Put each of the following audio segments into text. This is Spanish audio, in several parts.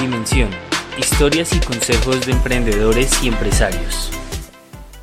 Dimensión. Historias y consejos de emprendedores y empresarios.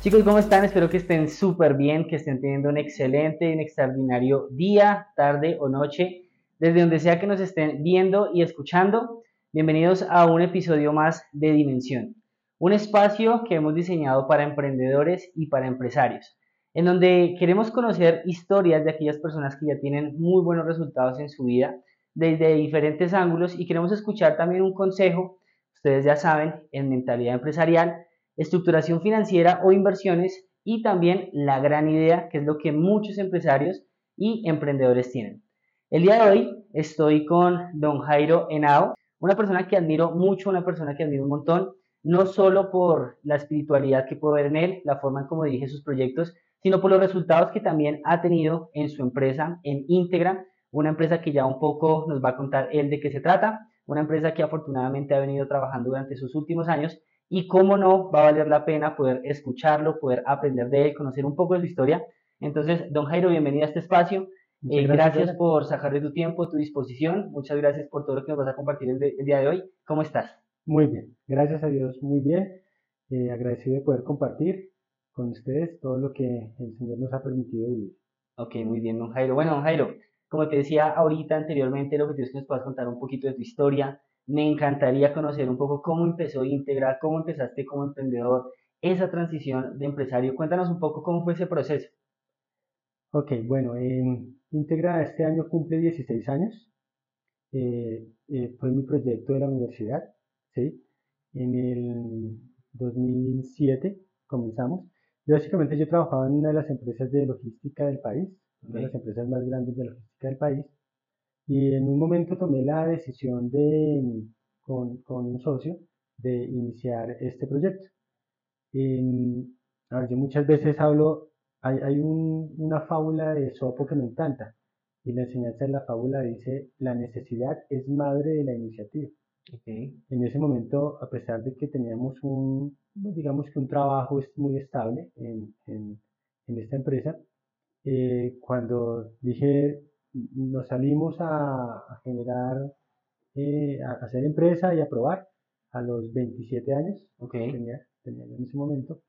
Chicos, ¿cómo están? Espero que estén súper bien, que estén teniendo un excelente un extraordinario día, tarde o noche, desde donde sea que nos estén viendo y escuchando. Bienvenidos a un episodio más de Dimensión, un espacio que hemos diseñado para emprendedores y para empresarios, en donde queremos conocer historias de aquellas personas que ya tienen muy buenos resultados en su vida desde diferentes ángulos y queremos escuchar también un consejo, ustedes ya saben, en mentalidad empresarial, estructuración financiera o inversiones y también la gran idea, que es lo que muchos empresarios y emprendedores tienen. El día de hoy estoy con don Jairo Henao, una persona que admiro mucho, una persona que admiro un montón, no solo por la espiritualidad que puedo ver en él, la forma en cómo dirige sus proyectos, sino por los resultados que también ha tenido en su empresa, en Íntegra, una empresa que ya un poco nos va a contar él de qué se trata, una empresa que afortunadamente ha venido trabajando durante sus últimos años y cómo no va a valer la pena poder escucharlo, poder aprender de él, conocer un poco de su historia. Entonces, don Jairo, bienvenido a este espacio. Eh, gracias, gracias por sacar de tu tiempo, tu disposición. Muchas gracias por todo lo que nos vas a compartir el, el día de hoy. ¿Cómo estás? Muy bien, gracias a Dios, muy bien. Eh, agradecido de poder compartir con ustedes todo lo que el Señor nos ha permitido vivir. Ok, muy bien, don Jairo. Bueno, don Jairo, como te decía ahorita anteriormente, lo que tienes que nos puedas contar un poquito de tu historia. Me encantaría conocer un poco cómo empezó Integra, cómo empezaste como emprendedor, esa transición de empresario. Cuéntanos un poco cómo fue ese proceso. Ok, bueno, en Integra este año cumple 16 años. Eh, eh, fue mi proyecto de la universidad, ¿sí? En el 2007 comenzamos. básicamente yo trabajaba en una de las empresas de logística del país, una de las empresas más grandes de logística del país. Y en un momento tomé la decisión de, con, con un socio, de iniciar este proyecto. a ver, yo muchas veces hablo, hay, hay un, una fábula de Sopo que me encanta, y la enseñanza de la fábula dice, la necesidad es madre de la iniciativa. Okay. En ese momento, a pesar de que teníamos un, digamos que un trabajo muy estable en, en, en esta empresa, eh, cuando dije, nos salimos a, generar, eh, a hacer empresa y a probar a los 27 años, okay. tenía, tenía en ese momento,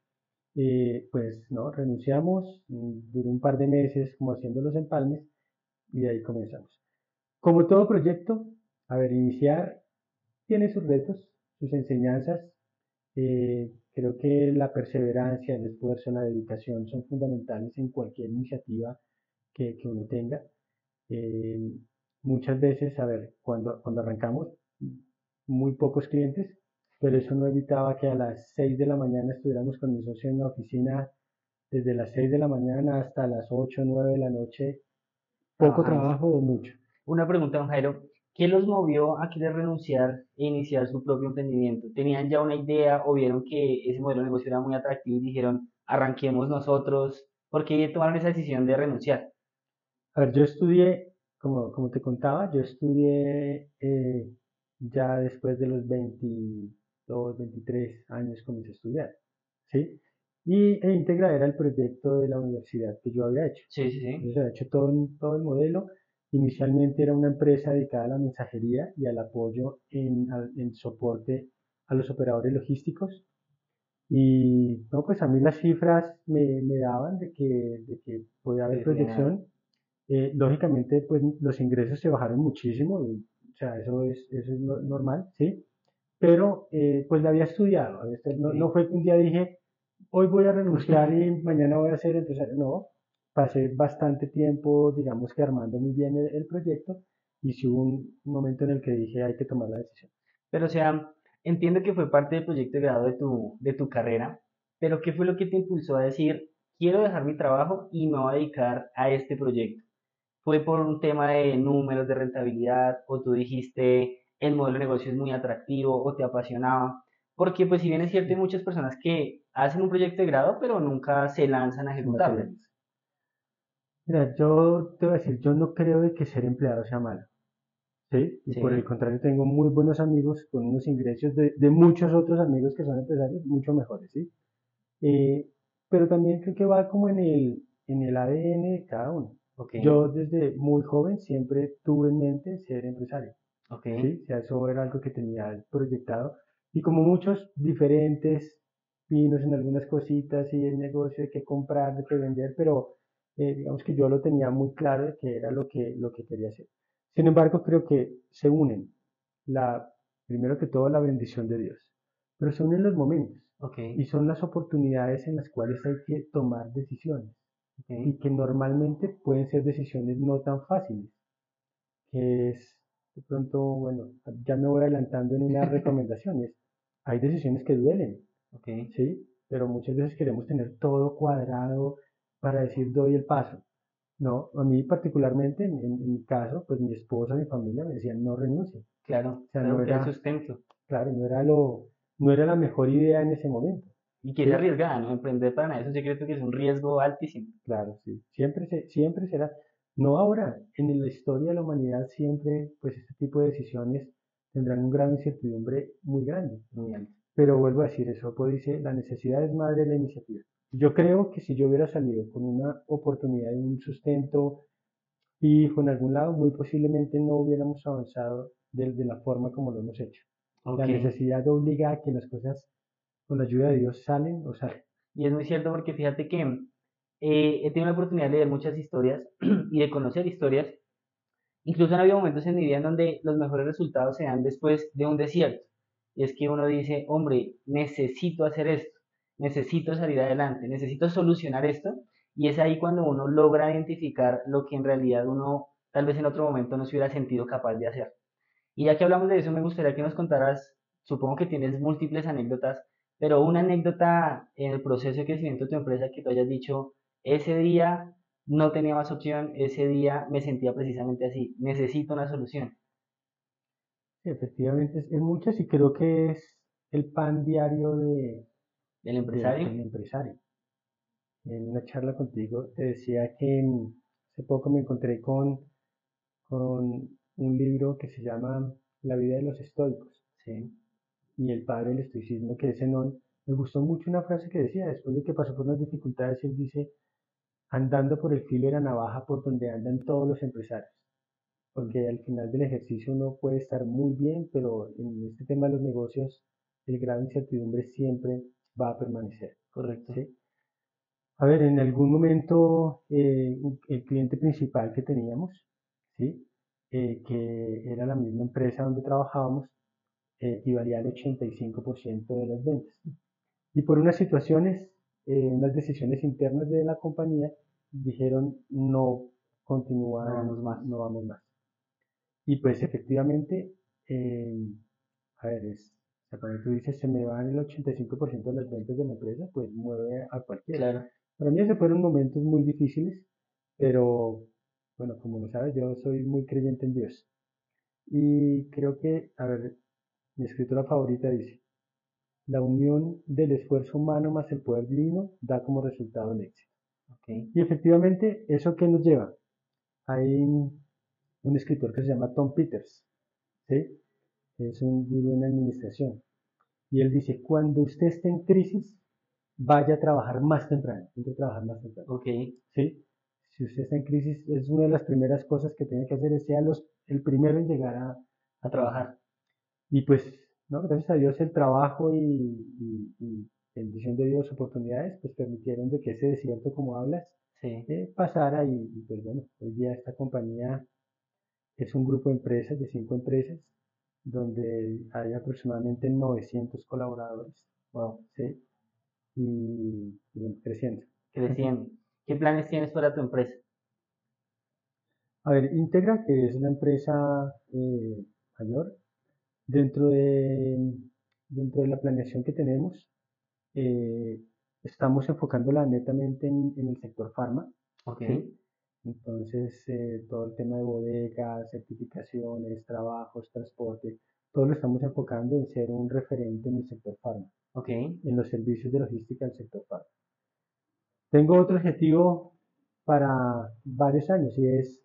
eh, pues no, renunciamos, mm, duró un par de meses como haciendo los empalmes y de ahí comenzamos. Como todo proyecto, a ver, iniciar tiene sus retos, sus enseñanzas, eh, Creo que la perseverancia, el esfuerzo, la dedicación son fundamentales en cualquier iniciativa que, que uno tenga. Eh, muchas veces, a ver, cuando, cuando arrancamos, muy pocos clientes, pero eso no evitaba que a las 6 de la mañana estuviéramos con mi socio en la oficina desde las 6 de la mañana hasta las 8 o 9 de la noche. Poco trabajo o mucho. Una pregunta, don Jairo. ¿Qué los movió a querer renunciar e iniciar su propio emprendimiento? ¿Tenían ya una idea o vieron que ese modelo de negocio era muy atractivo y dijeron, arranquemos nosotros? ¿Por qué tomaron esa decisión de renunciar? A ver, yo estudié, como, como te contaba, yo estudié eh, ya después de los 22, 23 años comencé a estudiar, ¿sí? Y e Integra era el proyecto de la universidad que yo había hecho. Sí, sí, sí. Entonces había hecho todo, todo el modelo Inicialmente era una empresa dedicada a la mensajería y al apoyo en, en soporte a los operadores logísticos. Y no, pues a mí las cifras me, me daban de que, de que podía haber proyección. Eh, lógicamente, pues los ingresos se bajaron muchísimo, o sea, eso es, eso es normal, ¿sí? Pero, eh, pues la había estudiado. No, no fue que un día dije, hoy voy a renunciar y mañana voy a ser empresario. No, pasé bastante tiempo, digamos que armando muy bien el, proyecto y si hubo un momento en el que dije hay que tomar la decisión. Pero o sea, entiendo que fue parte del proyecto de grado de tu, de tu carrera, pero ¿qué fue lo que te impulsó a decir, quiero dejar mi trabajo y me voy a dedicar a este proyecto? ¿Fue por un tema de números, de rentabilidad, o tú dijiste, el modelo de negocio es muy atractivo, o te apasionaba? Porque pues si bien es cierto, hay muchas personas que hacen un proyecto de grado, pero nunca se lanzan a ejecutarlo. Mira, yo te voy a decir, yo no creo de que ser empleado sea malo. ¿sí? Y por el contrario, tengo muy buenos amigos con unos ingresos de, de muchos otros amigos que son empresarios mucho mejores, ¿sí? Eh, pero también creo que va como en el, en el ADN de cada uno. Okay. Yo desde muy joven siempre tuve en mente ser empresario. Okay. ¿sí? O sea, eso era algo que tenía proyectado. Y como muchos diferentes pinos en algunas cositas y el negocio de qué comprar, de qué vender, pero eh, digamos que yo lo tenía muy claro de que era lo que, lo que quería hacer. Sin embargo, creo que se unen, la, primero que todo, la bendición de Dios, pero se unen los momentos. Y son las oportunidades en las cuales hay que tomar decisiones. Y que normalmente pueden ser decisiones no tan fáciles. Que es, de pronto, bueno, ya me voy adelantando en unas recomendaciones. Hay decisiones que duelen. ¿Sí? Pero muchas veces queremos tener todo cuadrado para decir doy el paso. No, a mí particularmente, en, mi caso, pues mi esposa, mi familia me decían no renuncie. Claro, o sea, no era sustento. Claro, no era lo, no era la mejor idea en ese momento. Y que es arriesgada, ¿no? Emprender para nada es un secreto que es un riesgo altísimo. Claro, sí. Siempre, se, siempre será, no ahora, en la historia de la humanidad siempre, pues este tipo de decisiones tendrán un gran incertidumbre muy grande. Muy. Pero vuelvo a decir, eso pues dice, la necesidad es madre de la iniciativa. Yo creo que si yo hubiera salido con una oportunidad de un sustento fijo en algún lado, muy posiblemente no hubiéramos avanzado de, la forma como lo hemos hecho. La necesidad obliga a que las cosas con la ayuda de Dios salen o salen. Y es muy cierto porque fíjate que eh, he tenido la oportunidad de leer muchas historias y de conocer historias. Incluso han habido momentos en mi vida en donde los mejores resultados se dan después de un desierto. Y es que uno dice, hombre, necesito hacer esto necesito salir adelante, necesito solucionar esto. Y es ahí cuando uno logra identificar lo que en realidad uno tal vez en otro momento no se hubiera sentido capaz de hacer. Y ya que hablamos de eso, me gustaría que nos contaras, supongo que tienes múltiples anécdotas, pero una anécdota en el proceso de crecimiento de tu empresa que tú hayas dicho, ese día no tenía más opción, ese día me sentía precisamente así, necesito una solución. efectivamente, es muchas y creo que es el pan diario de, ¿El empresario? El, empresario. En una charla contigo te decía que mm, hace poco me encontré con, con un libro que se llama La vida de los estoicos. ¿sí? Y el padre del estoicismo, que es Zenón, me gustó mucho una frase que decía, después de que pasó por unas dificultades, él dice, andando por el filo de la navaja por donde andan todos los empresarios. Porque al final del ejercicio uno puede estar muy bien, pero en este tema de los negocios, el grado de incertidumbre siempre va a permanecer. Correcto. ¿sí? A ver, en algún momento eh, el cliente principal que teníamos, ¿sí? Eh, que era la misma empresa donde trabajábamos, eh, equivalía al 85% de las ventas. Y por unas situaciones, unas decisiones internas de la compañía, dijeron no continuamos más, no vamos más. Y pues efectivamente, a ver, es, o sea, cuando tú dices se me van el 85% de las ventas de la empresa, pues mueve a cualquiera. Claro. Para mí esos fueron momentos muy difíciles, pero bueno, como lo sabes, yo soy muy creyente en Dios. Y creo que, a ver, mi escritura favorita dice, la unión del esfuerzo humano más el poder divino da como resultado el éxito. Okay. Y efectivamente, ¿eso qué nos lleva? Hay un escritor que se llama Tom Peters, ¿sí? Es un gurú en administración. Y él dice, cuando usted esté en crisis, vaya a trabajar más temprano. Tiene que trabajar más temprano. Ok. ¿Sí? Si usted está en crisis, es una de las primeras cosas que tiene que hacer, es sea los, el primero en llegar a, a trabajar. Y pues, ¿no? gracias a Dios, el trabajo y, y, y bendición de Dios, oportunidades, pues permitieron de que ese desierto, como hablas, sí. eh, pasara. Y, y pues bueno, hoy día esta compañía es un grupo de empresas, de cinco empresas, donde hay aproximadamente 900 colaboradores. Wow. ¿sí? Y, creciendo. Creciendo. ¿Qué planes tienes para tu empresa? A ver, Integra, que es una empresa eh, mayor, dentro de, dentro de la planeación que tenemos, eh, estamos enfocándola netamente en, en el sector farma. Okay. Entonces, eh, todo el tema de bodegas, certificaciones, trabajos, transporte, todo lo estamos enfocando en ser un referente en el sector farma, okay. en los servicios de logística del sector farma. Tengo otro objetivo para varios años y es,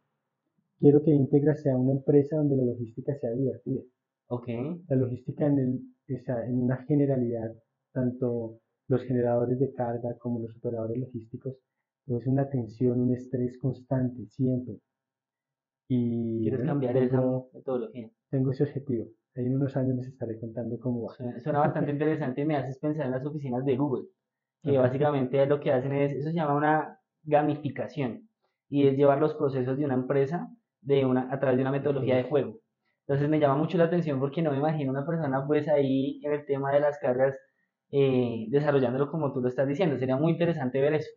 quiero que Integra sea una empresa donde la logística sea divertida. Okay. La logística en, el, en una generalidad, tanto los generadores de carga como los operadores logísticos, es una tensión, un estrés constante, siempre. Y, ¿Quieres cambiar esa metodología. Tengo ese objetivo. En unos años les estaré contando cómo va. Suena, bastante interesante y me haces pensar en las oficinas de Google, que básicamente lo que hacen es, eso se llama una gamificación, y es llevar los procesos de una empresa de una, a través de una metodología de juego. Entonces me llama mucho la atención porque no me imagino una persona pues ahí en el tema de las cargas eh, desarrollándolo como tú lo estás diciendo. Sería muy interesante ver eso.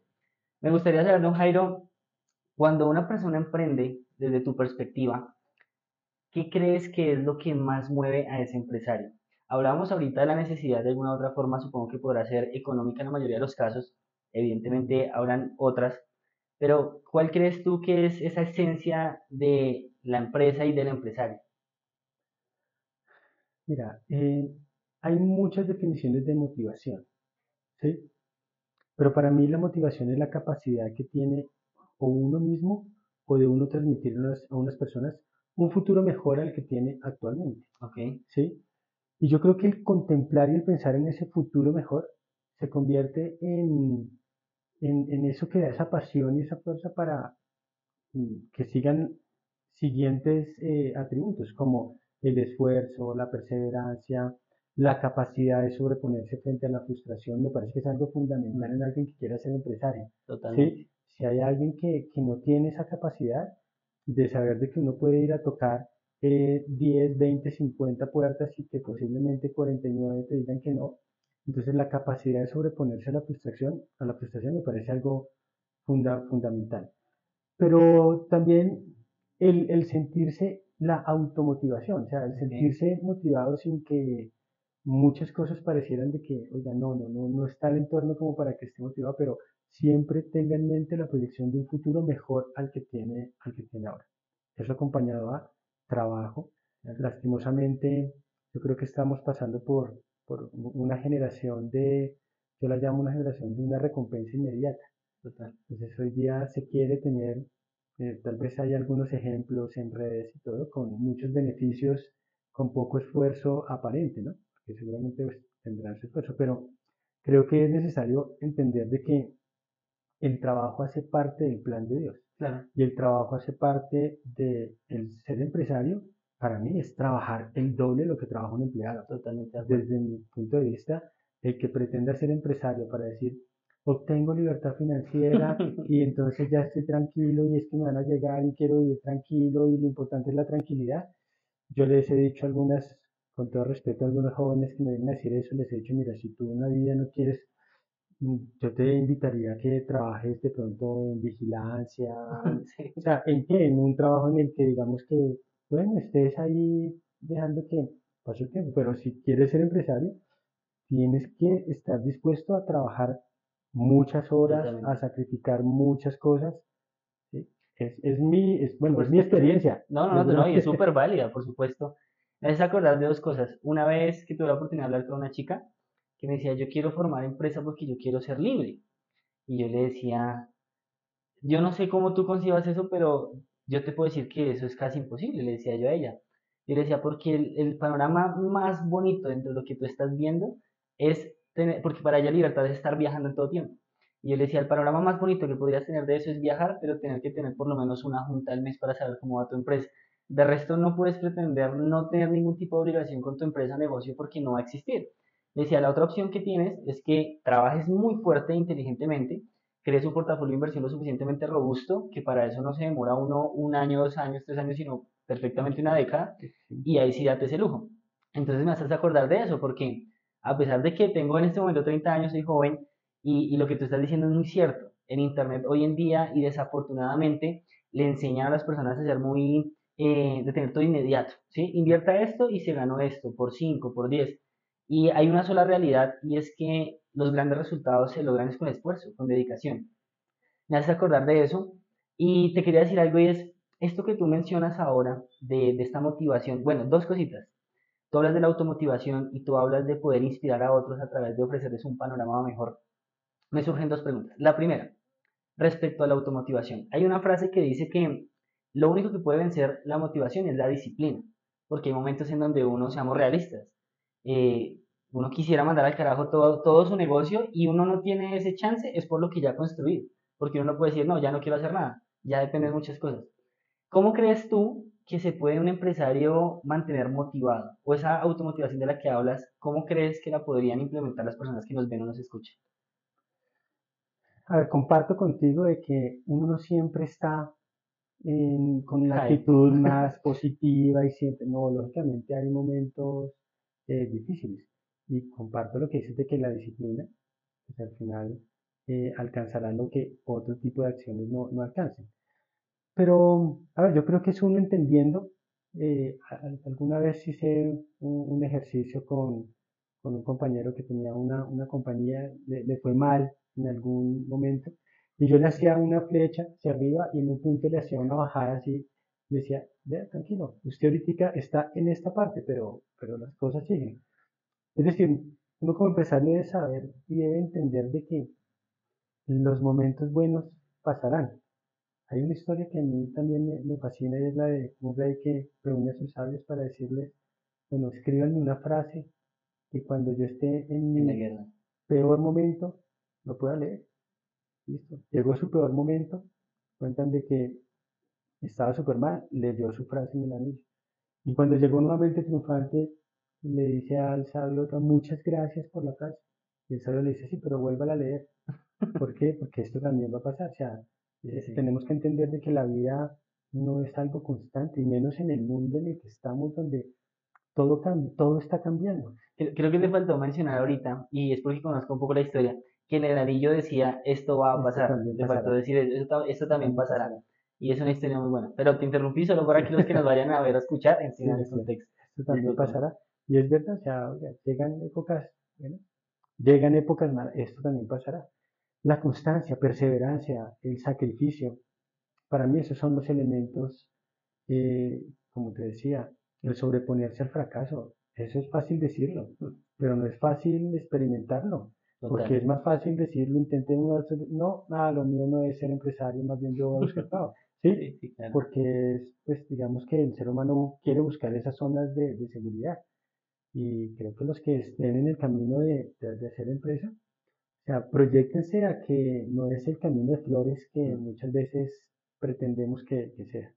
Me gustaría saber, Jairo, cuando una persona emprende desde tu perspectiva, ¿qué crees que es lo que más mueve a ese empresario? Hablábamos ahorita de la necesidad de alguna otra forma, supongo que podrá ser económica en la mayoría de los casos, evidentemente habrán otras, pero ¿cuál crees tú que es esa esencia de la empresa y del empresario? Mira, eh, hay muchas definiciones de motivación, ¿sí? Pero para mí la motivación es la capacidad que tiene o uno mismo o de uno transmitir a unas personas un futuro mejor al que tiene actualmente. Okay. ¿sí? Y yo creo que el contemplar y el pensar en ese futuro mejor se convierte en, en, eso que da esa pasión y esa fuerza para mm, que sigan siguientes eh, atributos como el esfuerzo, la perseverancia, la capacidad de sobreponerse frente a la frustración, me parece que es algo fundamental en alguien que quiera ser empresario. Totalmente. Si hay alguien que, que, no tiene esa capacidad de saber de que uno puede ir a tocar eh, 10, 20, 50 puertas y que posiblemente 49 te digan que no, entonces la capacidad de sobreponerse a la frustración, a la frustración me parece algo funda, fundamental. Pero también el, el sentirse la automotivación, o sea, el sentirse motivado sin que muchas cosas parecieran de que, oiga, no, no, no, no está el entorno como para que esté motivado, pero siempre tenga en mente la proyección de un futuro mejor al que tiene, al que tiene ahora. Eso acompañado a trabajo. Lastimosamente, yo creo que estamos pasando por, por una generación de, yo la llamo una generación de una recompensa inmediata. Total. Entonces hoy día se quiere tener eh, tal vez hay algunos ejemplos en redes y todo con muchos beneficios con poco esfuerzo aparente, ¿no? Que seguramente pues, tendrán su esfuerzo, pero creo que es necesario entender de que el trabajo hace parte del plan de Dios. Claro. Y el trabajo hace parte del ser empresario. Para mí es trabajar el doble de lo que trabaja un empleado. Totalmente. Desde mi punto de vista, el que pretenda ser empresario para decir, obtengo libertad financiera y entonces ya estoy tranquilo y es que me van a llegar y quiero vivir tranquilo y lo importante es la tranquilidad. Yo les he dicho algunas, con todo respeto a algunos jóvenes que me vienen a decir eso, les he dicho, mira, si tú una vida no quieres, mm, yo te invitaría a que trabajes de pronto en vigilancia, o sea, ¿en qué? En un trabajo en el que digamos que, bueno, estés ahí dejando que pase el tiempo, pero si quieres ser empresario, tienes que estar dispuesto a trabajar muchas horas, a sacrificar muchas cosas. Es, es, mi, es, bueno, es mi experiencia. No, no, no, no, y es súper válida, por supuesto. Me hace acordar de dos cosas. Una vez que tuve la oportunidad de hablar con una chica que me decía, yo quiero formar empresa porque yo quiero ser libre. Y yo le decía, yo no sé cómo tú concibas eso, pero yo te puedo decir que eso es casi imposible, le decía yo a ella. Yo le decía, porque el, panorama más bonito dentro de lo que tú estás viendo es porque para ella libertad es estar viajando en todo tiempo. Y él decía, el panorama más bonito que podrías tener de eso es viajar, pero tener que tener por lo menos una junta al mes para saber cómo va tu empresa. De resto no puedes pretender no tener ningún tipo de obligación con tu empresa o negocio porque no va a existir. Decía, la otra opción que tienes es que trabajes muy fuerte e inteligentemente, crees un portafolio de inversión lo suficientemente robusto, que para eso no se demora uno un año, dos años, tres años, sino perfectamente una década, y ahí sí date ese lujo. Entonces me haces acordar de eso, porque a pesar de que tengo en este momento 30 años, soy joven y, lo que tú estás diciendo es muy cierto. En Internet hoy en día y desafortunadamente le enseñan a las personas a ser muy, eh, de tener todo inmediato, ¿sí? Invierta esto y se ganó esto por 5, por 10. Y hay una sola realidad y es que los grandes resultados se logran con esfuerzo, con dedicación. Me hace acordar de eso y te quería decir algo y es esto que tú mencionas ahora de, de esta motivación. Bueno, dos cositas. Tú hablas de la automotivación y tú hablas de poder inspirar a otros a través de ofrecerles un panorama mejor. Me surgen dos preguntas. La primera, respecto a la automotivación. Hay una frase que dice que lo único que puede vencer la motivación es la disciplina, porque hay momentos en donde uno, seamos realistas, eh, uno quisiera mandar al carajo todo, todo su negocio y uno no tiene ese chance, es por lo que ya ha construido, porque uno no puede decir, no, ya no quiero hacer nada, ya depende de muchas cosas. ¿Cómo crees tú que se puede un empresario mantener motivado? O esa automotivación de la que hablas, ¿cómo crees que la podrían implementar las personas que nos ven o nos escuchan? A ver, comparto contigo de que uno no siempre está con la actitud más positiva y siempre, no, lógicamente hay momentos eh, difíciles. Y comparto lo que dices de que la disciplina, pues al final eh, alcanzará lo que otro tipo de acciones no, no alcancen. Pero, a ver, yo creo que es uno entendiendo. Eh, alguna vez hice un, ejercicio con, con, un compañero que tenía una, una compañía, le, le, fue mal en algún momento, y yo le hacía una flecha hacia arriba y en un punto le hacía una bajada así. Le decía, vea, tranquilo, usted ahorita está en esta parte, pero, pero las cosas siguen. Es decir, uno como empresario debe saber y debe entender de que los momentos buenos pasarán. Hay una historia que a mí también me, fascina y es la de un rey que reúne a sus sabios para decirles, bueno, escríbanme una frase que cuando yo esté en mi peor momento lo pueda leer. Listo. Llegó su peor momento, cuentan de que estaba súper mal, leyó su frase en el anillo. Y cuando llegó nuevamente triunfante, le dice al sabio muchas gracias por la frase. Y el sabio le dice, sí, pero vuélvala a leer. ¿Por qué? Porque esto también va a pasar. O sea, tenemos que entender de que la vida no es algo constante, y menos en el mundo en el que estamos, donde todo, todo está cambiando. Creo que te faltó mencionar ahorita, y es porque conozco un poco la historia, que en el anillo decía, esto va a pasar. Le faltó decir, esto, también pasará. Y es una historia muy buena. Pero te interrumpí solo para que los que nos vayan a ver o escuchar entiendan el contexto. Esto también pasará. Y es verdad, o sea, llegan épocas, llegan épocas malas, esto también pasará. La constancia, perseverancia, el sacrificio, para mí esos son los elementos, eh, como te decía, el sobreponerse al fracaso. Eso es fácil decirlo, pero no es fácil experimentarlo. Porque es más fácil decirlo, intenté uno, no, nada, lo mío no es ser empresario, más bien yo voy a buscar trabajo. ¿Sí? Porque es, pues digamos que el ser humano quiere buscar esas zonas de, de seguridad. Y creo que los que estén en el camino de, de, hacer empresa, o sea, proyectense a que no es el camino de flores que muchas veces pretendemos que, que sea.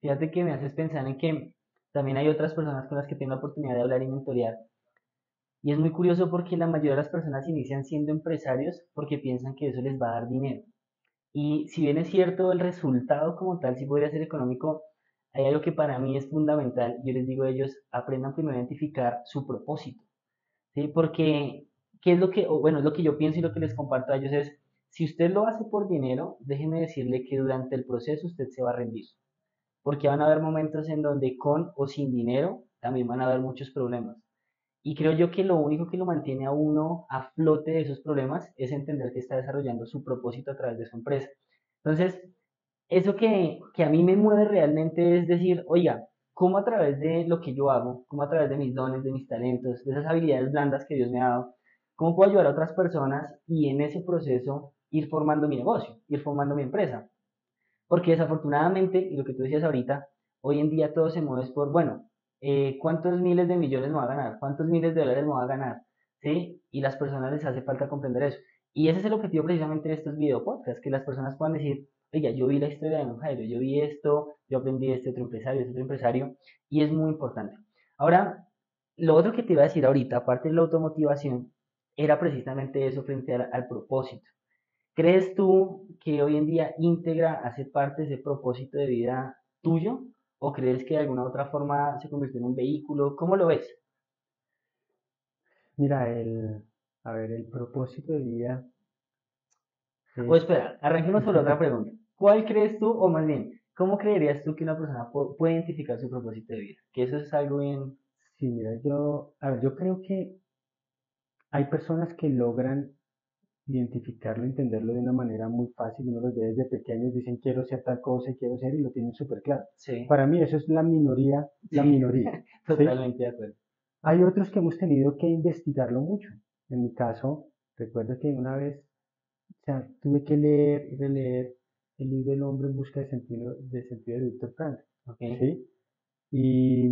Fíjate que me haces pensar en que también hay otras personas con las que tengo la oportunidad de hablar y mentorear. Y es muy curioso porque la mayoría de las personas inician siendo empresarios porque piensan que eso les va a dar dinero. Y si bien es cierto, el resultado como tal sí podría ser económico, hay algo que para mí es fundamental. Yo les digo a ellos, aprendan primero a identificar su propósito. ¿sí? Porque, ¿qué es lo que, bueno, es lo que yo pienso y lo que les comparto a ellos es, si usted lo hace por dinero, déjenme decirle que durante el proceso usted se va a rendir. Porque van a haber momentos en donde con o sin dinero también van a haber muchos problemas. Y creo yo que lo único que lo mantiene a uno a flote de esos problemas es entender que está desarrollando su propósito a través de su empresa. Entonces, eso que, que a mí me mueve realmente es decir, oiga, ¿cómo a través de lo que yo hago, cómo a través de mis dones, de mis talentos, de esas habilidades blandas que Dios me ha dado, cómo puedo ayudar a otras personas y en ese proceso ir formando mi negocio, ir formando mi empresa? Porque desafortunadamente, y lo que tú decías ahorita, hoy en día todo se mueve por, bueno, eh, ¿cuántos miles de millones me va a ganar? ¿Cuántos miles de dólares me va a ganar? ¿Sí? Y las personas les hace falta comprender eso. Y ese es el objetivo precisamente de estos video podcasts, que las personas puedan decir, oiga, yo vi la historia de Don Jairo, yo vi esto, yo aprendí de este otro empresario, este otro empresario, y es muy importante. Ahora, lo otro que te iba a decir ahorita, aparte de la automotivación, era precisamente eso frente al, propósito. ¿Crees tú que hoy en día íntegra hace parte de ese propósito de vida tuyo? ¿O crees que de alguna otra forma se convirtió en un vehículo? ¿Cómo lo ves? Mira, el, a ver, el propósito de vida. O espera, arranquemos por otra pregunta. ¿Cuál crees tú, o más bien, cómo creerías tú que una persona puede identificar su propósito de vida? Que eso es algo bien... Sí, mira, yo, a ver, yo creo que hay personas que logran identificarlo, entenderlo de una manera muy fácil. Uno los ve desde pequeños, dicen quiero ser tal cosa, quiero ser, y lo tienen súper claro. Sí. Para mí eso es la minoría, la minoría. Totalmente de acuerdo. Hay otros que hemos tenido que investigarlo mucho. En mi caso, recuerdo que una vez, o sea, tuve que leer y releer el libro El hombre en busca de sentido de, sentido de Víctor Frank. ¿sí? Y,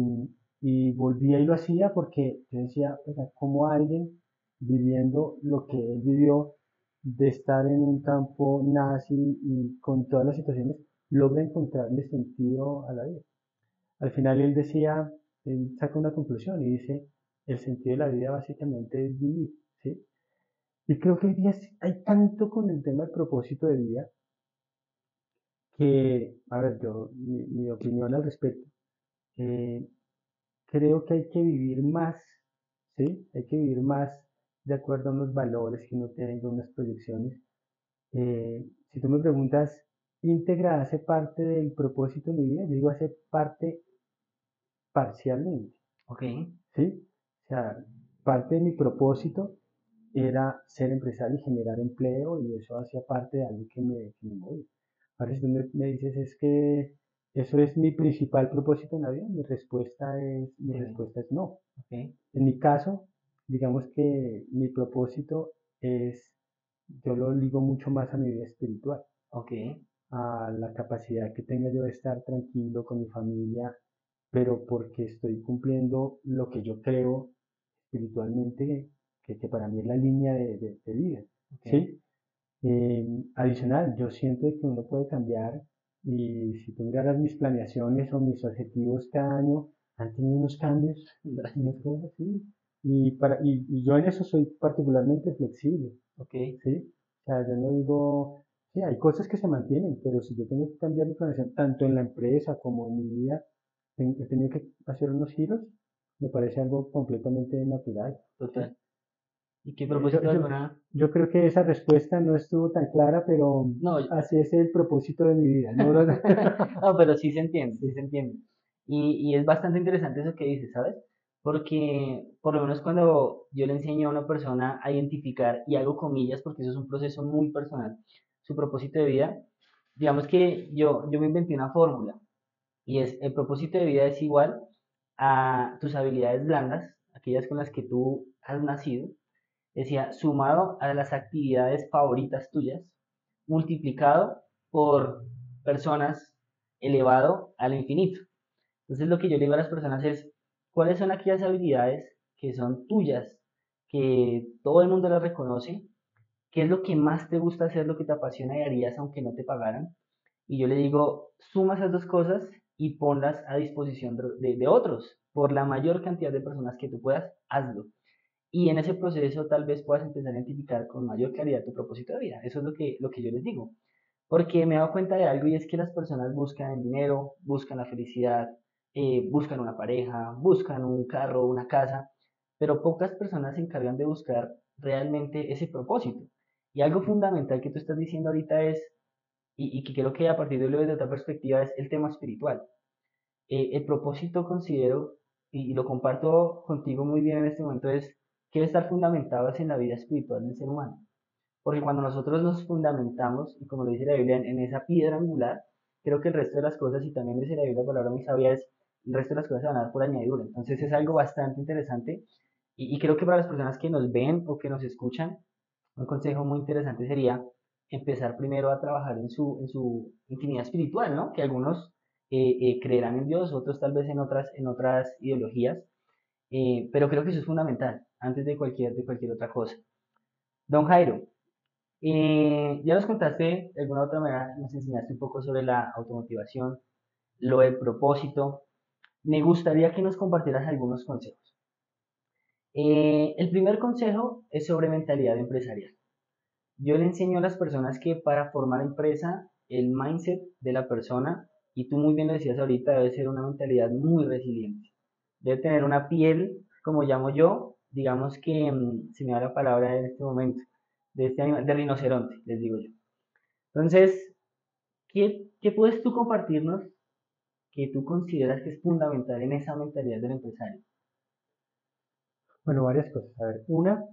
y volvía y lo hacía porque yo decía, como alguien viviendo lo que él vivió de estar en un campo nazi y con todas las situaciones, logra encontrarle sentido a la vida. al final él decía, él saca una conclusión y dice, el sentido de la vida básicamente es vivir, ¿sí? Y creo que hoy hay tanto con el tema del propósito de vida que, a ver, yo, mi, opinión al respecto, creo que hay que vivir más, ¿sí? Hay que vivir más de acuerdo a unos valores que uno tiene, unas proyecciones. Eh, si tú me preguntas, íntegra hace parte del propósito de mi vida, yo digo hace parte parcialmente. Ok. ¿Sí? O sea, parte de mi propósito era ser empresario y generar empleo y eso hacía parte de algo que me, que me movía. Ahora si tú me, dices es que eso es mi principal propósito en la vida, mi respuesta es, mi respuesta es no. Okay. En mi caso, digamos que mi propósito es, yo lo ligo mucho más a mi vida espiritual. Okay. A la capacidad que tenga yo de estar tranquilo con mi familia, pero porque estoy cumpliendo lo que yo creo espiritualmente, que, que para mí es la línea de, de, vida. ¿sí? Eh, adicional, yo siento que uno puede cambiar y si tú miraras mis planeaciones o mis objetivos cada año, han tenido unos cambios, Y, para, y, y, yo en eso soy particularmente flexible. Okay. ¿sí? O sea, yo no digo, sí, hay cosas que se mantienen, pero si yo tengo que cambiar mi planeación, tanto en la empresa como en mi vida, he tenido que hacer unos giros, me parece algo completamente natural. Total. ¿Y qué propósito yo, yo, creo que esa respuesta no estuvo tan clara, pero no, así es el propósito de mi vida. No, no pero sí se entiende, sí se entiende. Y, y es bastante interesante eso que dices, ¿sabes? Porque por lo menos cuando yo le enseño a una persona a identificar, y hago comillas porque eso es un proceso muy personal, su propósito de vida, digamos que yo, yo me inventé una fórmula, y es el propósito de vida es igual a tus habilidades blandas, aquellas con las que tú has nacido, decía, sumado a las actividades favoritas tuyas, multiplicado por personas elevado al infinito. Entonces lo que yo le digo a las personas es, ¿cuáles son aquellas habilidades que son tuyas, que todo el mundo las reconoce? ¿Qué es lo que más te gusta hacer, lo que te apasiona y harías aunque no te pagaran? Y yo le digo, suma esas dos cosas y ponlas a disposición de, otros. Por la mayor cantidad de personas que tú puedas, hazlo. Y en ese proceso tal vez puedas empezar a identificar con mayor claridad tu propósito de vida. Eso es lo que, lo que yo les digo. Porque me he dado cuenta de algo y es que las personas buscan el dinero, buscan la felicidad, eh, buscan una pareja, buscan un carro, una casa, pero pocas personas se encargan de buscar realmente ese propósito. Y algo fundamental que tú estás diciendo ahorita es, y, y que creo que a partir de lo de otra perspectiva, es el tema espiritual. Eh, el propósito considero, y, y lo comparto contigo muy bien en este momento, es que debe estar fundamentadas en la vida espiritual del ser humano. Porque cuando nosotros nos fundamentamos, y como lo dice la Biblia, en, esa piedra angular, creo que el resto de las cosas, y también dice la Biblia, la palabra muy sabia, es el resto de las cosas se van a dar por añadidura. Entonces es algo bastante interesante. Y, creo que para las personas que nos ven o que nos escuchan, un consejo muy interesante sería empezar primero a trabajar en su, en su intimidad espiritual, ¿no? Que algunos eh, eh, creerán en Dios, otros tal vez en otras, en otras ideologías, eh, pero creo que eso es fundamental antes de cualquier, de cualquier otra cosa. Don Jairo, eh, ya nos contaste de alguna otra manera, nos enseñaste un poco sobre la automotivación, lo del propósito. Me gustaría que nos compartieras algunos consejos. Eh, el primer consejo es sobre mentalidad empresarial. Yo le enseño a las personas que para formar empresa, el mindset de la persona, y tú muy bien lo decías ahorita, debe ser una mentalidad muy resiliente. Debe tener una piel, como llamo yo, digamos que, mm, si me da la palabra en este momento, de este animal, de rinoceronte, les digo yo. Entonces, ¿qué, ¿qué puedes tú compartirnos que tú consideras que es fundamental en esa mentalidad del empresario? Bueno, varias cosas. A ver, una,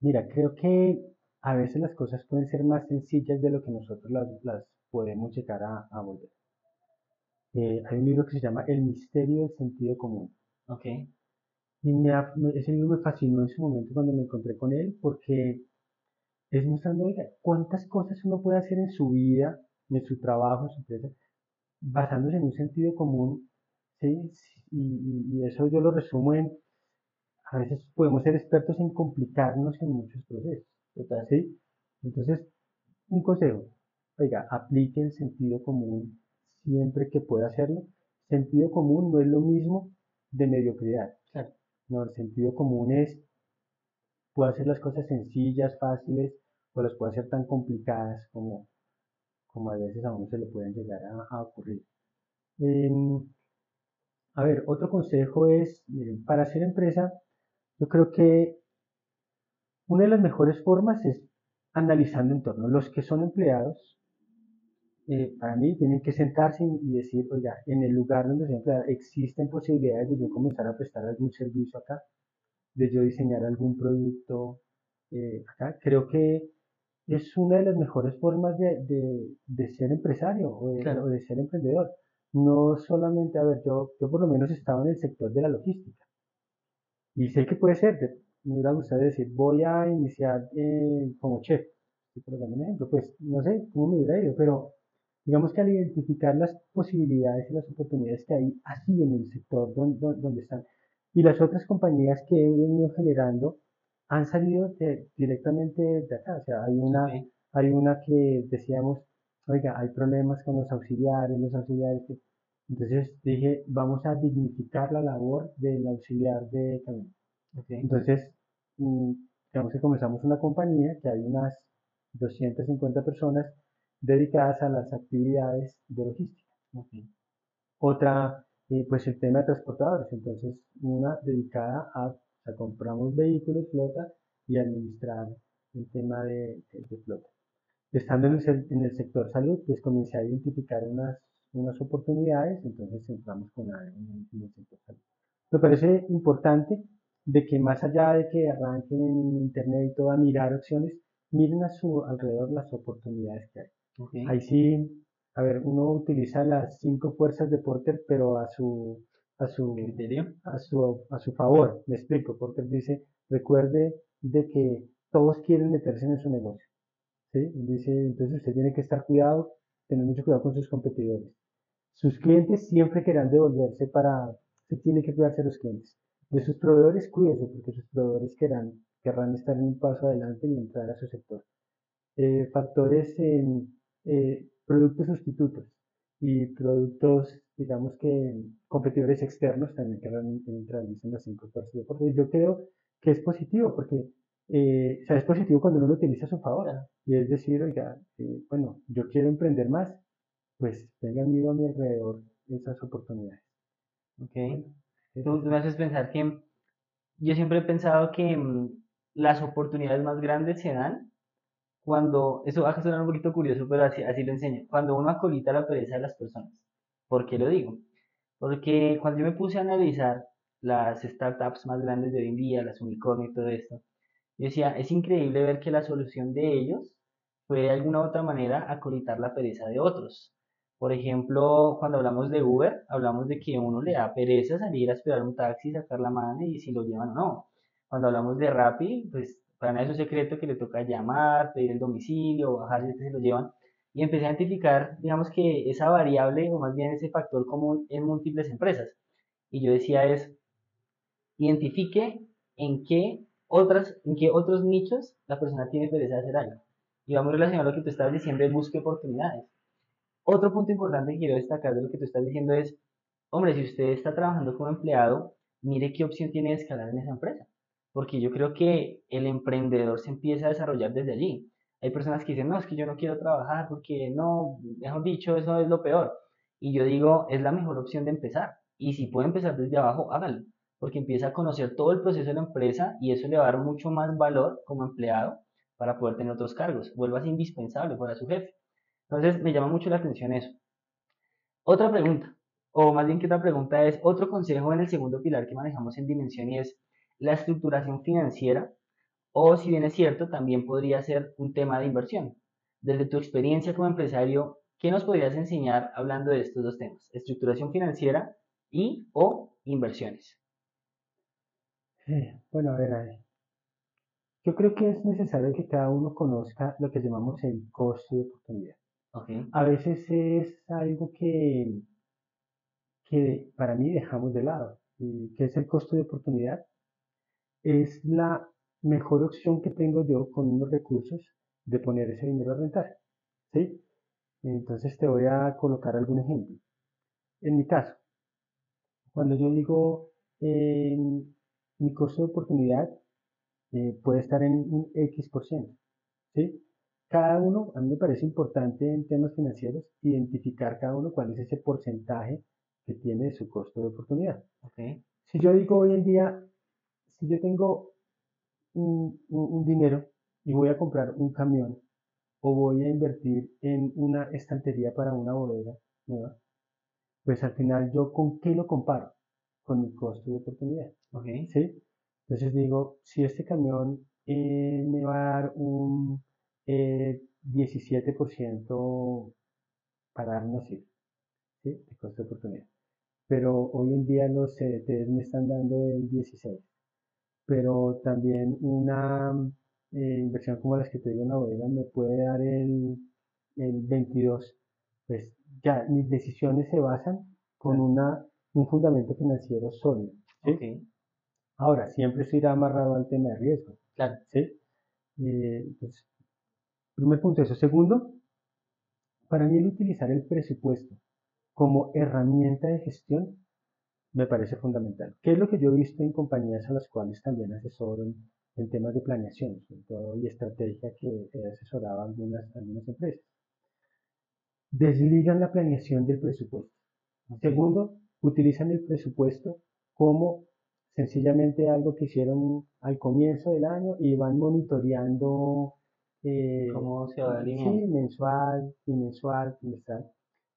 mira, creo que a veces las cosas pueden ser más sencillas de lo que nosotros las, las podemos llegar a, a volver. Eh, hay un libro que se llama El misterio del sentido común. Ok. Y me, ese libro me fascinó en su momento cuando me encontré con él porque es mostrando, oiga, cuántas cosas uno puede hacer en su vida, en su trabajo, en su empresa, basándose en un sentido común, ¿sí? Y, eso yo lo resumo en, a veces podemos ser expertos en complicarnos en muchos procesos, ¿sí? Entonces, un consejo, oiga, aplique el sentido común siempre que pueda hacerlo, sentido común no es lo mismo de mediocridad. No, el sentido común es, puedo hacer las cosas sencillas, fáciles, o las puedo hacer tan complicadas como, como a veces a uno se le pueden llegar a, ocurrir. Em, a ver, otro consejo es, miren, para hacer empresa, yo creo que una de las mejores formas es analizando entorno. Los que son empleados, eh, para mí, tienen que sentarse y decir, oiga, en el lugar donde soy empleado, existen posibilidades de yo comenzar a prestar algún servicio acá, de yo diseñar algún producto eh, acá. Creo que es una de las mejores formas de, ser empresario o de, ser emprendedor. No solamente, a ver, yo, yo por lo menos estaba en el sector de la logística. Y sé que puede ser, me hubiera gustado decir, voy a iniciar eh, como chef. Por ejemplo, pues no sé cómo me hubiera ido, pero digamos que al identificar las posibilidades y las oportunidades que hay así en el sector donde, donde están, y las otras compañías que he venido generando han salido directamente de acá. O sea, hay una, hay una que decíamos, oiga, hay problemas con los auxiliares, los auxiliares. Entonces dije, vamos a dignificar la labor del auxiliar de camino. Entonces, mm, digamos que comenzamos una compañía que hay unas 250 personas dedicadas a las actividades de logística. Otra, eh, pues el tema de transportadores. Entonces, una dedicada a, o sea, compramos vehículos, flota y administrar el tema de, flota. Estando en el, en el, sector salud, pues comencé a identificar unas, unas oportunidades, entonces entramos con algo en, en el sector salud. Me parece importante de que más allá de que arranquen en internet y todo a mirar opciones, miren a su alrededor las oportunidades que hay. Ahí sí, a ver, uno utiliza las cinco fuerzas de Porter, pero a su a su criterio, a su a su favor. Me explico. Porter dice, recuerde de que todos quieren meterse en su negocio. ¿sí? Dice, entonces usted tiene que estar cuidado, tener mucho cuidado con sus competidores. Sus clientes siempre querrán devolverse para, se tiene que cuidarse los clientes. De sus proveedores, cuídese, porque sus proveedores querrán, querrán estar en un paso adelante y entrar a su sector. Eh, factores en eh, productos sustitutos y productos, digamos que competidores externos también querrán entrar en las cinco de Yo creo que es positivo, porque eh, o sea, es positivo cuando uno lo utiliza a su favor. Y es decir, oiga, bueno, yo quiero emprender más, pues tengan a mi alrededor esas oportunidades. Ok. Tú, me haces pensar que yo siempre he pensado que mm, las oportunidades más grandes se dan cuando, eso va a sonar un poquito curioso, pero así, así lo enseño, cuando uno acolita la pereza de las personas. ¿Por qué lo digo? Porque cuando yo me puse a analizar las startups más grandes de hoy en día, las unicornios y todo esto, yo decía, es increíble ver que la solución de ellos fue de alguna u otra manera acolitar la pereza de otros. Por ejemplo, cuando hablamos de Uber, hablamos de que uno le da pereza salir a esperar un taxi, sacar la mano y si lo llevan o no. Cuando hablamos de Rappi, pues para mí es un secreto que le toca llamar, pedir el domicilio, bajar si se lo llevan. Y empecé a identificar, digamos que esa variable o más bien ese factor común en múltiples empresas. Y yo decía es, identifique en qué otras, en qué otros nichos la persona tiene pereza de hacer algo. Y vamos relacionado a lo que tú estabas diciendo, es busque oportunidades. Otro punto importante que quiero destacar de lo que tú estás diciendo es, hombre, si usted está trabajando como empleado, mire qué opción tiene de escalar en esa empresa. Porque yo creo que el emprendedor se empieza a desarrollar desde allí. Hay personas que dicen, no, es que yo no quiero trabajar porque no, mejor dicho, eso es lo peor. Y yo digo, es la mejor opción de empezar. Y si puede empezar desde abajo, hágalo. Porque empieza a conocer todo el proceso de la empresa y eso le va a dar mucho más valor como empleado para poder tener otros cargos. Vuelvas indispensable para su jefe. Entonces me llama mucho la atención eso. Otra pregunta, o más bien que otra pregunta es, otro consejo en el segundo pilar que manejamos en dimensión y es la estructuración financiera, o si bien es cierto, también podría ser un tema de inversión. Desde tu experiencia como empresario, ¿qué nos podrías enseñar hablando de estos dos temas? Estructuración financiera y o inversiones. Eh, bueno, a ver, a ver. Yo creo que es necesario que cada uno conozca lo que llamamos el costo de oportunidad. A veces es algo que, que para mí dejamos de lado. ¿Y ¿Qué es el costo de oportunidad? Es la mejor opción que tengo yo con unos recursos de poner ese dinero a rentar. ¿sí? Entonces te voy a colocar algún ejemplo. En mi caso, Cuando yo digo eh, mi costo de oportunidad eh, puede estar en un X por ciento, ¿sí? Cada uno, a mí me parece importante en temas financieros identificar cada uno cuál es ese porcentaje que tiene de su costo de oportunidad. Okay. Si yo digo hoy en día, si yo tengo un, un dinero y voy a comprar un camión o voy a invertir en una estantería para una bodega nueva, pues al final yo con qué lo comparo? Con mi costo de oportunidad. Okay. ¿sí? Entonces digo, si este camión eh, me va a dar un eh, 17% para dar una cifra, ¿sí? De costo de oportunidad. Pero hoy en día los CDTs me están dando el 16%. Pero también una eh, inversión como las que te digo en la bodega me puede dar el, el 22%. Pues ya mis decisiones se basan con una, un fundamento financiero sólido. ¿sí? Okay. Ahora, siempre se irá amarrado al tema de riesgo. Claro. ¿sí? Eh, entonces, primer punto eso. Segundo, para mí el utilizar el presupuesto como herramienta de gestión me parece fundamental. ¿Qué es lo que yo he visto en compañías a las cuales también asesoro en, en temas de planeación sobre todo, y estrategia que he asesorado a algunas, algunas empresas? Desligan la planeación del presupuesto. Segundo, utilizan el presupuesto como sencillamente algo que hicieron al comienzo del año y van monitoreando eh, cómo se va. Sí, mensual, bimensual, trimestral.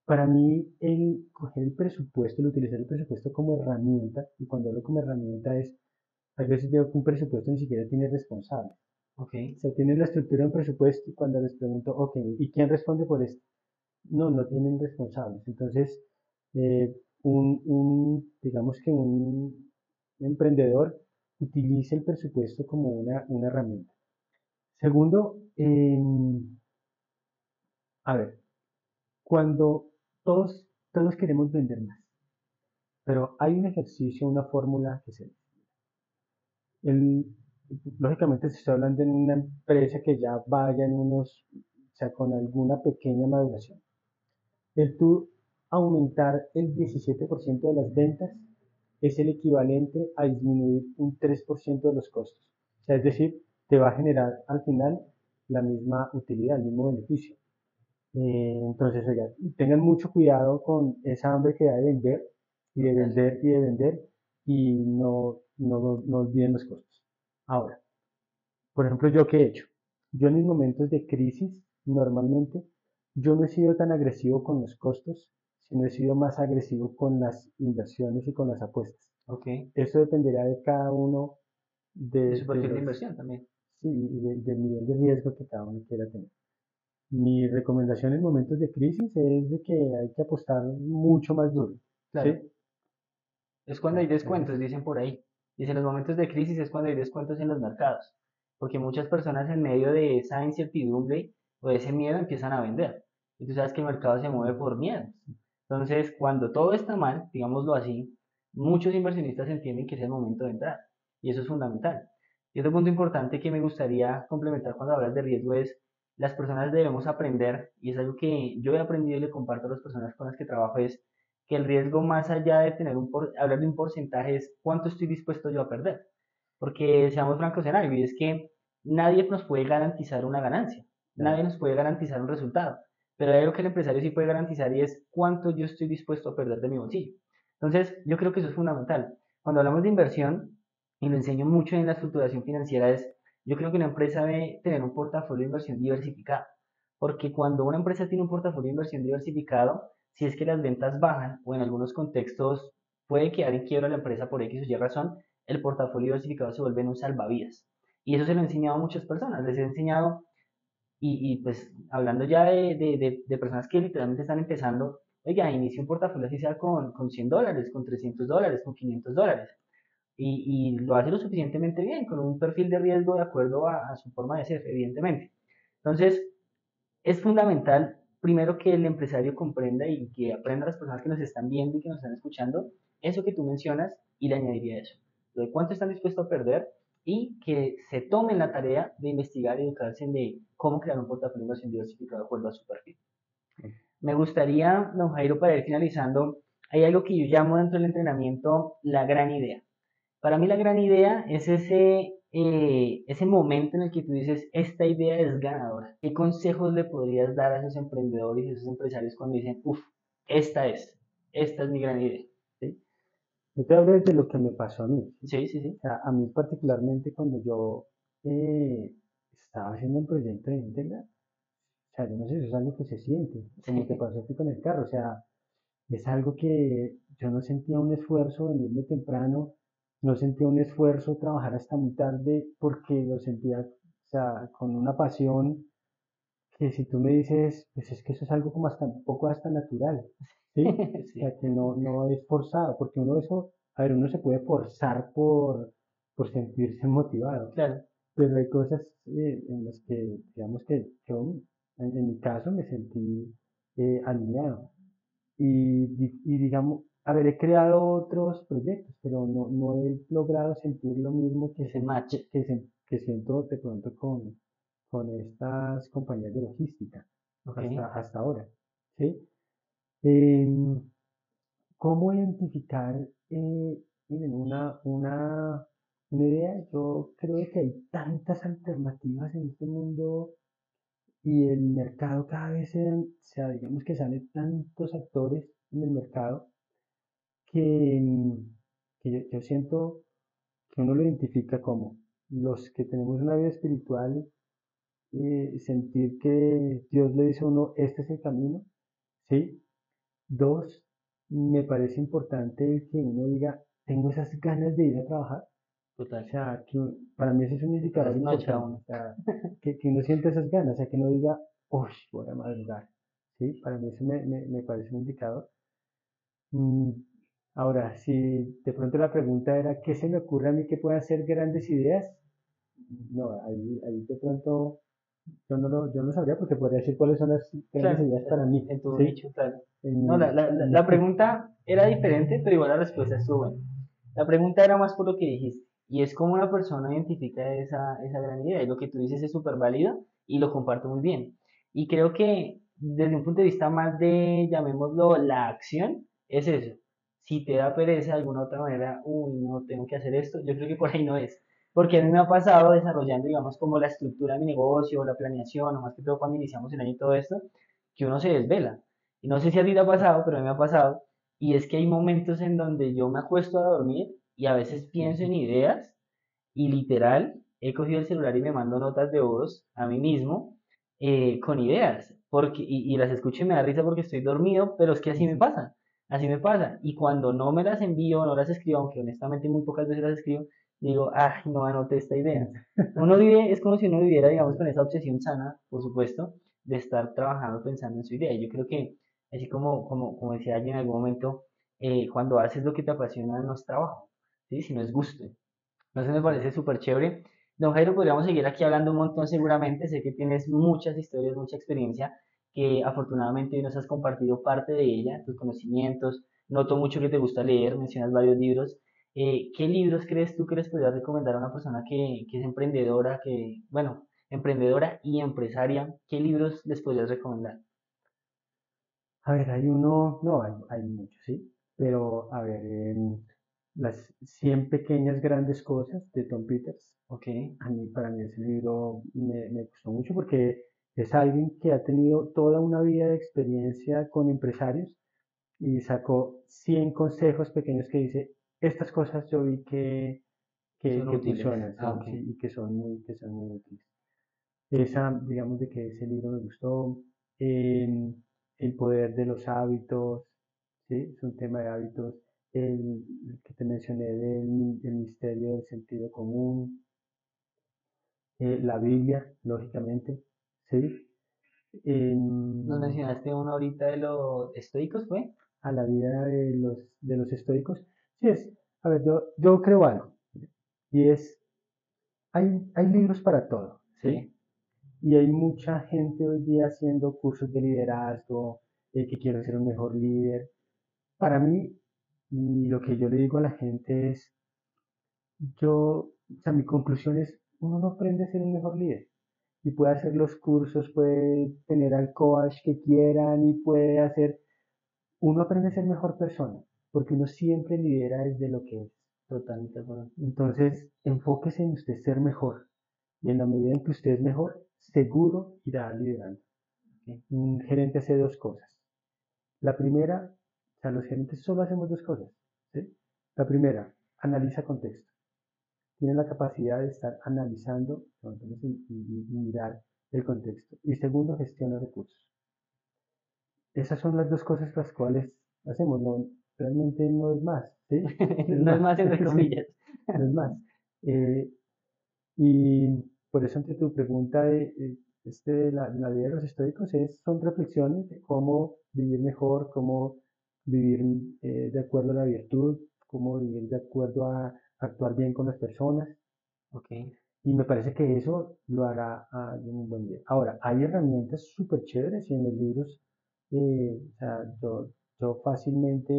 Para mí, el coger el presupuesto, el utilizar el presupuesto como herramienta, y cuando hablo como herramienta es, a veces veo que un presupuesto ni siquiera tiene responsable. Okay. O sea, tienen la estructura de un presupuesto y cuando les pregunto, ok, ¿y quién responde por esto? No, no tienen responsables. Entonces, eh, un, un, digamos que un, emprendedor utilice el presupuesto como una, una herramienta. Segundo, eh, a ver, cuando todos, todos queremos vender más, pero hay un ejercicio, una fórmula que se... El, lógicamente se está hablando en una empresa que ya vaya en unos, o sea, con alguna pequeña maduración. El tú aumentar el 17% de las ventas es el equivalente a disminuir un 3% de los costos. O sea, es decir, te va a generar al final la misma utilidad, el mismo beneficio. Eh, entonces, tengan mucho cuidado con esa hambre que da de vender y de vender y de vender y no, no, no olviden los costos. Ahora, por ejemplo, yo qué he hecho? Yo en mis momentos de crisis, normalmente, yo no he sido tan agresivo con los costos, sino he sido más agresivo con las inversiones y con las apuestas. Okay. Eso dependerá de cada uno de, de su perfil de, los, inversión también. Sí, y de, del nivel de riesgo que cada uno quiera tener. Mi recomendación en momentos de crisis es de que hay que apostar mucho más duro. Claro. ¿sí? Es cuando hay descuentos, dicen por ahí. Dicen los momentos de crisis es cuando hay descuentos en los mercados. Porque muchas personas en medio de esa incertidumbre o de ese miedo empiezan a vender. Y tú sabes que el mercado se mueve por miedo. Entonces, cuando todo está mal, digámoslo así, muchos inversionistas entienden que es el momento de entrar. Y eso es fundamental. Y otro punto importante que me gustaría complementar cuando hablas de riesgo es, las personas debemos aprender, y es algo que yo he aprendido y le comparto a las personas con las que trabajo, es que el riesgo más allá de tener un por, hablar de un porcentaje es cuánto estoy dispuesto yo a perder. Porque seamos francos en algo, y es que nadie nos puede garantizar una ganancia, nadie nos puede garantizar un resultado, pero hay algo que el empresario sí puede garantizar y es cuánto yo estoy dispuesto a perder de mi bolsillo. Entonces, yo creo que eso es fundamental. Cuando hablamos de inversión, y lo enseño mucho en la estructuración financiera, es yo creo que una empresa debe tener un portafolio de inversión diversificado. Porque cuando una empresa tiene un portafolio de inversión diversificado, si es que las ventas bajan o en algunos contextos puede quedar en quiebra la empresa por X o Y razón, el portafolio diversificado se vuelve en un salvavidas. Y eso se lo he enseñado a muchas personas. Les he enseñado, y, y pues hablando ya de, de, de, de, personas que literalmente están empezando, oiga, inicie un portafolio así sea con, con 100 dólares, con 300 dólares, con 500 dólares y, y, lo hace lo suficientemente bien, con un perfil de riesgo de acuerdo a, a, su forma de ser, evidentemente. Entonces, es fundamental, primero, que el empresario comprenda y que aprenda a las personas que nos están viendo y que nos están escuchando, eso que tú mencionas, y le añadiría eso, lo de cuánto están dispuestos a perder y que se tomen la tarea de investigar y educarse en de cómo crear un portafolio de inversión diversificado de acuerdo a su perfil. Me gustaría, don Jairo, para ir finalizando, hay algo que yo llamo dentro del entrenamiento la gran idea. Para mí la gran idea es ese, eh, ese momento en el que tú dices, esta idea es ganadora. ¿Qué consejos le podrías dar a esos emprendedores y a esos empresarios cuando dicen, uff, esta es, esta es mi gran idea? ¿Sí? Yo te hablo de lo que me pasó a mí. Sí, sí, sí. A mí particularmente cuando yo eh, estaba haciendo un proyecto de íntegra, o sea, yo no sé si es algo que se siente, como te pasó a con el carro, o sea, es algo que yo no sentía un esfuerzo venirme temprano, no sentía un esfuerzo trabajar hasta muy tarde porque lo sentía, o sea, con una pasión que si tú me dices, pues es que eso es algo como hasta un poco hasta natural, ¿sí? O sea, que no, no es forzado, porque uno eso, a ver, uno se puede forzar por, por sentirse motivado. Claro. Pero hay cosas eh, en las que, digamos que yo en, mi caso me sentí eh, alineado. Y, y, digamos, haber creado otros proyectos, pero no, no he logrado sentir lo mismo que, se match. que, que siento de pronto con, con estas compañías de logística hasta, hasta, ahora. ¿sí? Em, ¿Cómo identificar eh, una, una, una idea? Yo creo que hay tantas alternativas en este mundo y el mercado cada vez se, digamos que salen tantos actores en el mercado que, que yo, siento que uno lo identifica como los que tenemos una vida espiritual, eh, sentir que Dios le dice a uno, este es el camino, ¿sí? Dos, me parece importante que uno diga, tengo esas ganas de ir a trabajar, Total. O sea, que para mí eso es un indicador importante. O sea, que, que uno siente esas ganas, o sea, que no diga, uy, voy a madrugar. ¿Sí? Para mí eso me, me, me parece un indicador. Mm, ahora, si de pronto la pregunta era, ¿qué se me ocurre a mí que puedan ser grandes ideas? No, ahí, ahí de pronto yo no, lo, yo no sabría porque podría decir cuáles son las grandes ideas para mí. En tu dicho, claro. no, la, la, la, pregunta era diferente, pero igual la respuesta estuvo buena. La pregunta era más por lo que dijiste. Y es como una persona identifica esa, esa gran idea. Y lo que tú dices es súper válido y lo comparto muy bien. Y creo que desde un punto de vista más de, llamémoslo, la acción, es eso. Si te da pereza de alguna otra manera, uy, no tengo que hacer esto, yo creo que por ahí no es. Porque a mí me ha pasado desarrollando, digamos, como la estructura de mi negocio, la planeación, o más que todo cuando iniciamos el año y todo esto, que uno se desvela. Y no sé si a ti te ha pasado, pero a mí me ha pasado. Y es que hay momentos en donde yo me acuesto a dormir y a veces pienso en ideas y literal he cogido el celular y me mando notas de voz a mí mismo eh, con ideas porque, y, las escucho y me da risa porque estoy dormido, pero es que así me pasa, así me pasa. Y cuando no me las envío, no las escribo, aunque honestamente muy pocas veces las escribo, digo, ay, no anoté esta idea. Uno vive, es como si uno viviera, digamos, con esa obsesión sana, por supuesto, de estar trabajando pensando en su idea. Yo creo que, así como, como, como decía alguien en algún momento, eh, cuando haces lo que te apasiona no es trabajo, si no es gusto. Entonces me parece súper chévere. Don Jairo, podríamos seguir aquí hablando un montón seguramente. Sé que tienes muchas historias, mucha experiencia, que afortunadamente nos has compartido parte de ella, tus conocimientos. Noto mucho que te gusta leer, mencionas varios libros. Eh, ¿Qué libros crees tú que les podrías recomendar a una persona que, que, es emprendedora, que, bueno, emprendedora y empresaria? ¿Qué libros les podrías recomendar? A ver, hay uno, no, hay, hay muchos, sí, pero a ver, las 100 pequeñas grandes cosas de Tom Peters. Ok. A mí, para mí ese libro me, me gustó mucho porque es alguien que ha tenido toda una vida de experiencia con empresarios y sacó 100 consejos pequeños que dice, estas cosas yo vi que, que, funcionan ah, y que son, muy, que son muy útiles. Esa, digamos, de que ese libro me gustó. el poder de los hábitos, ¿sí? es un tema de hábitos el, que te mencioné del misterio del sentido común, eh, la Biblia, lógicamente, ¿sí? Nos mencionaste uno ahorita de los estoicos, ¿fue? A la vida de los, de los estoicos. Sí, es, a ver, yo, yo creo algo, y es, hay, hay libros para todo, ¿sí? Y hay mucha gente hoy día haciendo cursos de liderazgo, eh, que quiere ser un mejor líder. Para mí, y lo que yo le digo a la gente es, yo, o sea, mi conclusión es, uno no aprende a ser un mejor líder. Y puede hacer los cursos, puede tener al coach que quieran y puede hacer uno aprende a ser mejor persona, porque uno siempre lidera desde lo que es. Totalmente bueno. Entonces, enfóquese en usted ser mejor. Y en la medida en que usted es mejor, seguro irá liderando. Un gerente hace dos cosas. La primera, o sea, los gerentes solo hacemos dos cosas. La primera, analiza contexto. Tiene la capacidad de estar analizando y, mirar el contexto. Y segundo, gestiona recursos. Esas son las dos cosas las cuales hacemos. No, realmente no es más. no es más, entre comillas. no es más. Eh, y por eso ante tu pregunta de, este, la, la, vida de los estoicos es, son reflexiones de cómo vivir mejor, cómo vivir eh, de acuerdo a la virtud, cómo vivir de acuerdo a actuar bien con las personas. Okay. Y me parece que eso lo hará a un buen día. Ahora, hay herramientas súper chéveres y en los libros, eh, o sea, yo, yo, fácilmente,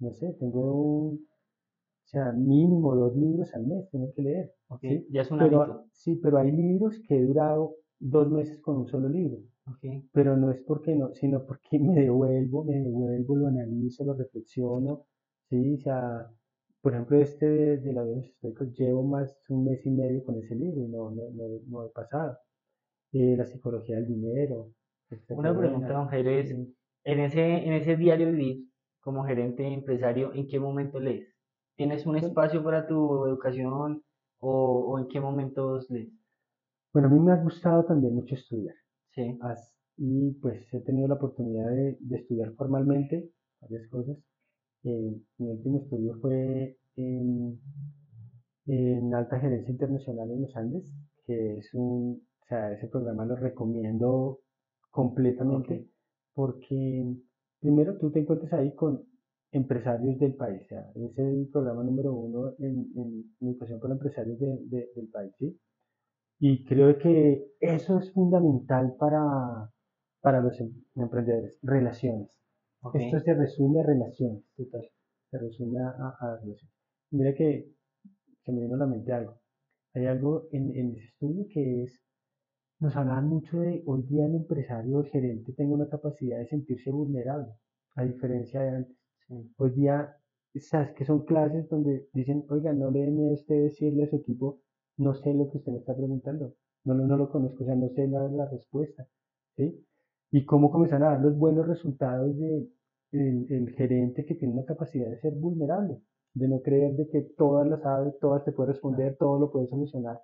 no sé, tengo un, o sea, mínimo dos libros al mes, tengo que leer. Okay. ¿sí? Ya es un pero, Sí, pero hay libros que he durado dos meses con un solo libro. Okay. Pero no es porque no, sino porque me devuelvo, me devuelvo, lo analizo, lo reflexiono, sí, o sea, por ejemplo, este de, la vida históricos llevo más un mes y medio con ese libro y no, no, no, he pasado. Eh, la psicología del dinero. Una pregunta, don Jairo, es, en ese, en ese diario vivir, como gerente empresario, ¿en qué momento lees? ¿Tienes un espacio para tu educación o, o en qué momentos lees? Bueno, a mí me ha gustado también mucho estudiar. Sí. Y pues he tenido la oportunidad de, estudiar formalmente varias cosas. Eh, mi último estudio fue en, Alta Gerencia Internacional en los Andes, que es un, o sea, ese programa lo recomiendo completamente porque primero tú te encuentras ahí con empresarios del país, o sea, es el programa número uno en, educación con empresarios del país, ¿sí? Y creo que eso es fundamental para, para los em, emprendedores, relaciones. Esto se resume a relaciones, total. Se resume a, relaciones. Mira que se me vino a la mente algo. Hay algo en, en ese estudio que es, nos hablan mucho de hoy día el empresario o el gerente tenga una capacidad de sentirse vulnerable, a diferencia de antes. Hoy día, sabes que son clases donde dicen, oiga, no le den a usted decirle a su equipo, no sé lo que usted me está preguntando, no, no, no lo conozco, o sea, no sé la, la respuesta, ¿sí? Y cómo comienzan a dar los buenos resultados de el, gerente que tiene una capacidad de ser vulnerable, de no creer de que todas las sabe, todas te puede responder, todo lo puede solucionar.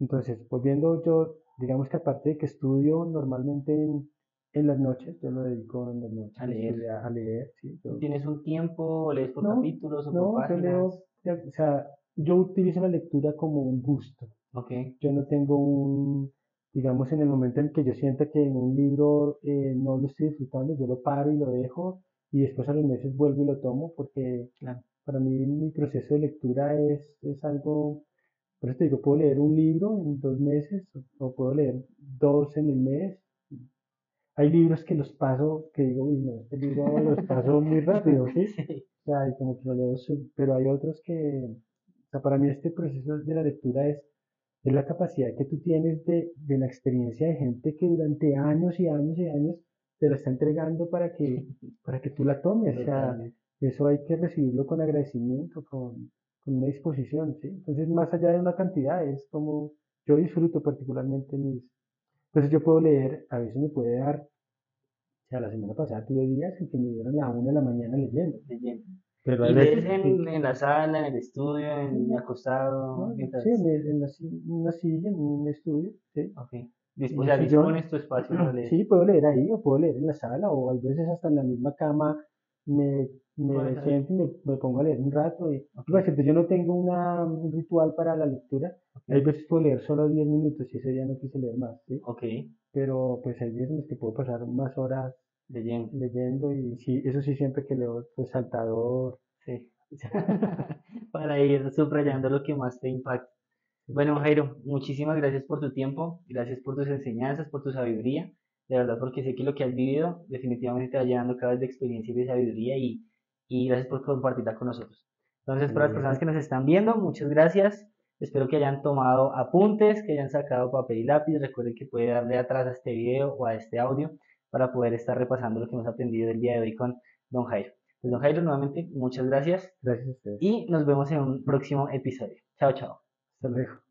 Entonces, volviendo yo, digamos que aparte de que estudio normalmente en, en las noches, yo lo dedico en las noches a leer. A, leer sí, ¿Tienes un tiempo, lees por capítulos o no, por páginas? Yo leo, o sea, yo utilizo la lectura como un gusto. Okay. Yo no tengo un, digamos, en el momento en que yo sienta que en un libro eh, no lo estoy disfrutando, yo lo paro y lo dejo y después a los meses vuelvo y lo tomo porque para mí mi proceso de lectura es, es algo, por eso te digo, puedo leer un libro en dos meses o puedo leer dos en el mes. Hay libros que los paso, que digo, uy, no, este libro los paso muy rápido, ¿sí? O sea, y como que lo leo, pero hay otros que, sea, para mí este proceso de la lectura es, es la capacidad que tú tienes de, de, la experiencia de gente que durante años y años y años te la está entregando para que, para que tú la tomes. O sea, eso hay que recibirlo con agradecimiento, con, con una disposición, ¿sí? Entonces, más allá de una cantidad, es como yo disfruto particularmente mis... Entonces yo puedo leer, a veces me puede dar, o sea, la semana pasada tuve días en que me dieron a la una de la mañana leyendo. leyendo. Pero ¿Y lees en, en, la sala, en el estudio, en acostado? sí, en, la, una silla, en un estudio, sí. Ok. O sea, dispones tu espacio para leer. Sí, puedo leer ahí, o puedo leer en la sala, o a veces hasta en la misma cama me, me siento y me, me, pongo a leer un rato. Y, okay. yo no tengo una, un ritual para la lectura. Hay veces puedo leer solo 10 minutos y ese día no quise leer más, ¿sí? Ok. Pero pues hay días en los que puedo pasar más horas leyendo. leyendo y sí, eso sí siempre que leo resaltador. Sí. Para ir subrayando lo que más te impacta. Bueno, Jairo, muchísimas gracias por tu tiempo, gracias por tus enseñanzas, por tu sabiduría, de verdad, porque sé que lo que has vivido definitivamente te va llevando cada vez de experiencia y de sabiduría y, y gracias por compartirla con nosotros. Entonces, para las personas que nos están viendo, muchas gracias. Espero que hayan tomado apuntes, que hayan sacado papel y lápiz. Recuerden que puede darle atrás a este video o a este audio para poder estar repasando lo que hemos aprendido el día de hoy con don Jairo. Pues don Jairo, nuevamente, muchas gracias. Gracias a ustedes. Y nos vemos en un próximo episodio. Chao, chao. Hasta luego.